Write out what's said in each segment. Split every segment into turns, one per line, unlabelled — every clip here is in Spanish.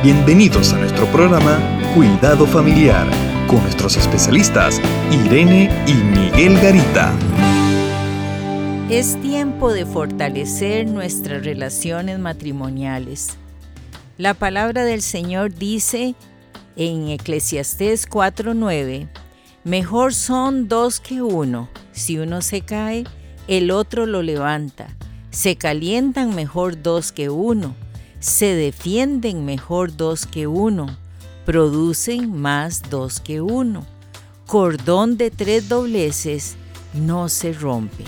Bienvenidos a nuestro programa Cuidado Familiar con nuestros especialistas Irene y Miguel Garita.
Es tiempo de fortalecer nuestras relaciones matrimoniales. La palabra del Señor dice en Eclesiastés 4:9, mejor son dos que uno. Si uno se cae, el otro lo levanta. Se calientan mejor dos que uno se defienden mejor dos que uno, producen más dos que uno. Cordón de tres dobleces no se rompe.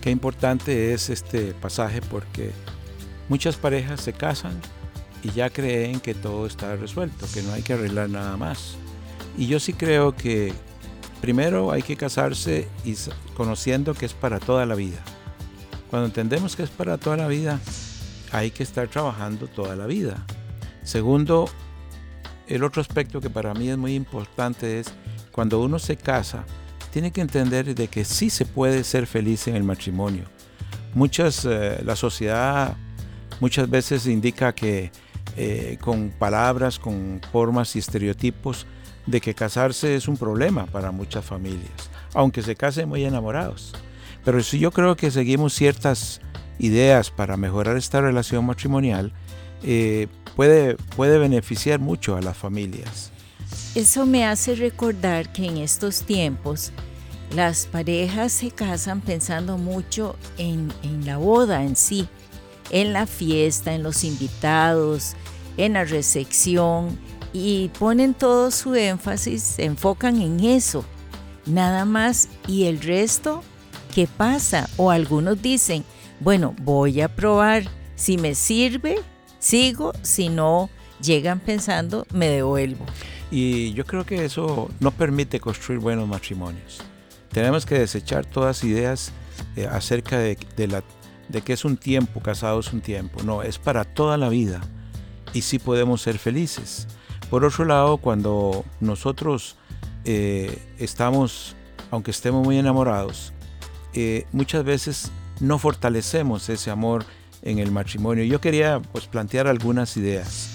Qué importante es este pasaje porque muchas parejas se casan y ya creen que todo está resuelto, que no hay que arreglar nada más. Y yo sí creo que primero hay que casarse y conociendo que es para toda la vida. Cuando entendemos que es para toda la vida, hay que estar trabajando toda la vida. Segundo, el otro aspecto que para mí es muy importante es cuando uno se casa, tiene que entender de que sí se puede ser feliz en el matrimonio. Muchas, eh, la sociedad muchas veces indica que eh, con palabras, con formas y estereotipos de que casarse es un problema para muchas familias, aunque se casen muy enamorados. Pero si yo creo que seguimos ciertas ideas para mejorar esta relación matrimonial, eh, puede, puede beneficiar mucho a las familias.
Eso me hace recordar que en estos tiempos las parejas se casan pensando mucho en, en la boda en sí, en la fiesta, en los invitados, en la recepción y ponen todo su énfasis, se enfocan en eso, nada más y el resto, ¿qué pasa? O algunos dicen, bueno, voy a probar. Si me sirve, sigo. Si no, llegan pensando, me devuelvo.
Y yo creo que eso no permite construir buenos matrimonios. Tenemos que desechar todas ideas eh, acerca de, que es un tiempo, casado es un tiempo. No, es para toda la vida. Y sí podemos ser felices. Por otro lado, cuando nosotros eh, estamos, aunque estemos muy enamorados, eh, muchas veces no fortalecemos ese amor en el matrimonio. Yo quería pues, plantear algunas ideas.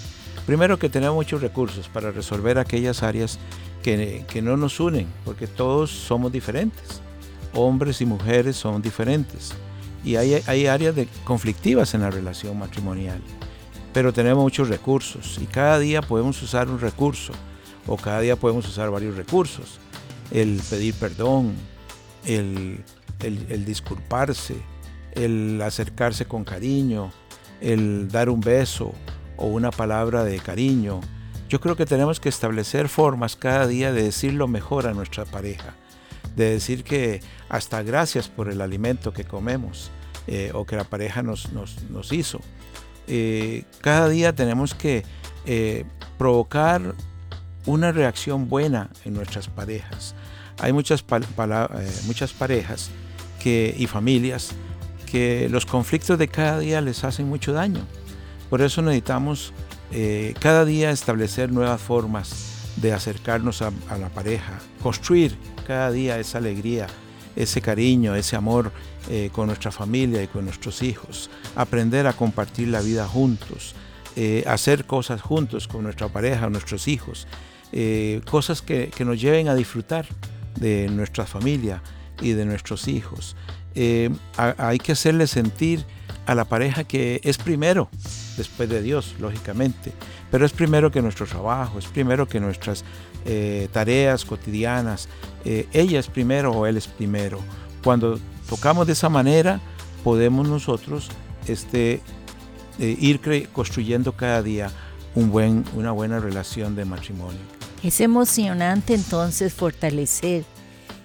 Primero que tenemos muchos recursos para resolver aquellas áreas que, no nos unen, porque todos somos diferentes. Hombres y mujeres son diferentes. Y hay, hay áreas de, conflictivas en la relación matrimonial. Pero tenemos muchos recursos y cada día podemos usar un recurso o cada día podemos usar varios recursos. El pedir perdón, el el, disculparse, el acercarse con cariño, el dar un beso o una palabra de cariño. Yo creo que tenemos que establecer formas cada día de decir lo mejor a nuestra pareja, de decir que hasta gracias por el alimento que comemos eh, o que la pareja nos, hizo. Eh, cada día tenemos que eh, provocar una reacción buena en nuestras parejas. Hay muchas, muchas parejas y familias que los conflictos de cada día les hacen mucho daño. Por eso necesitamos eh, cada día establecer nuevas formas de acercarnos a, la pareja, construir cada día esa alegría, ese cariño, ese amor eh, con nuestra familia y con nuestros hijos, aprender a compartir la vida juntos, eh, hacer cosas juntos con nuestra pareja, nuestros hijos, cosas que, que nos lleven a disfrutar de nuestra familia, y de nuestros hijos. Eh, hay que hacerle sentir a la pareja que es primero, después de Dios, lógicamente, pero es primero que nuestro trabajo, es primero que nuestras eh, tareas cotidianas, eh, ella es primero o él es primero. Cuando tocamos de esa manera, podemos nosotros este, ir construyendo cada día un buen, una buena relación de matrimonio.
Es emocionante entonces fortalecer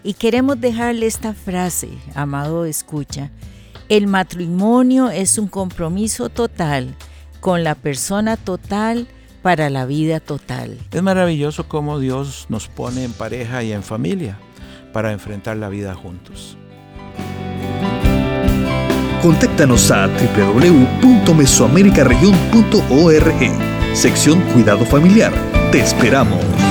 y queremos dejarle esta frase, amado escucha. El matrimonio es un compromiso total con la persona total para la vida total.
Es maravilloso cómo Dios nos pone en pareja y en familia para enfrentar la vida juntos.
Contáctanos a www.mesoamericaregion.org, sección Cuidado Familiar. Te esperamos.